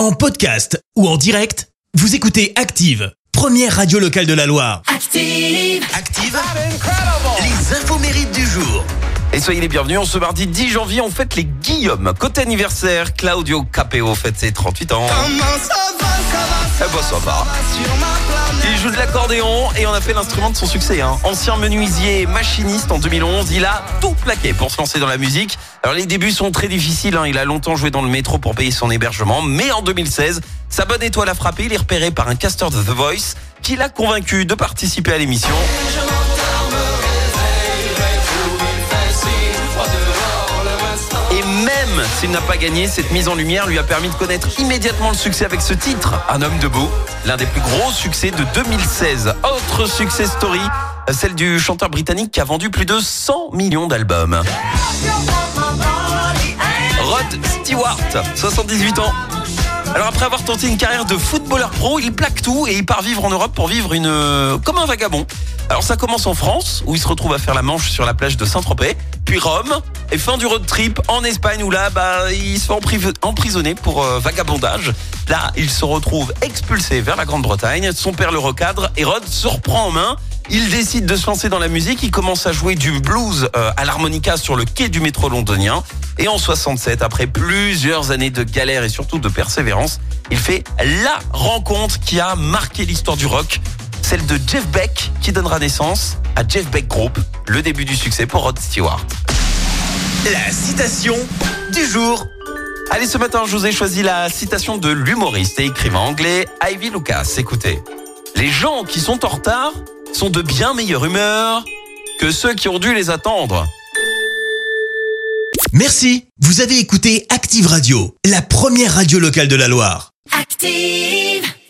En podcast ou en direct, vous écoutez Active, première radio locale de la Loire. Active. Active, les infos mérites du jour. Et soyez les bienvenus, en ce mardi 10 janvier, on fête les Guillaume. Côté anniversaire, Claudio Capeo fête ses 38 ans. Eh ben, ça va. Il joue de l'accordéon et on a fait l'instrument de son succès. hein. Ancien menuisier machiniste en 2011, il a tout plaqué pour se lancer dans la musique. Alors les débuts sont très difficiles, hein. il a longtemps joué dans le métro pour payer son hébergement, mais en 2016, sa bonne étoile a frappé, il est repéré par un casteur de The Voice qui l'a convaincu de participer à l'émission. Même s'il n'a pas gagné, cette mise en lumière lui a permis de connaître immédiatement le succès avec ce titre, Un homme debout, l'un des plus gros succès de 2016. Autre success story, celle du chanteur britannique qui a vendu plus de 100 millions d'albums. Rod Stewart, 78 ans. Alors après avoir tenté une carrière de footballeur pro, il plaque tout et il part vivre en Europe pour vivre une euh, comme un vagabond. Alors ça commence en France où il se retrouve à faire la manche sur la plage de Saint-Tropez, puis Rome et fin du road trip en Espagne où là bah il se empri- emprisonner pour euh, vagabondage. Là, il se retrouve expulsé vers la Grande-Bretagne, son père le recadre et Rod se reprend en main. Il décide de se lancer dans la musique, il commence à jouer du blues euh, à l'harmonica sur le quai du métro londonien. Et en 67, après plusieurs années de galère et surtout de persévérance, il fait la rencontre qui a marqué l'histoire du rock, celle de Jeff Beck, qui donnera naissance à Jeff Beck Group, le début du succès pour Rod Stewart. La citation du jour. Allez, ce matin, je vous ai choisi la citation de l'humoriste et écrivain anglais Ivy Lucas. Écoutez, les gens qui sont en retard sont de bien meilleure humeur que ceux qui ont dû les attendre. Merci, vous avez écouté Active Radio, la première radio locale de la Loire. Active.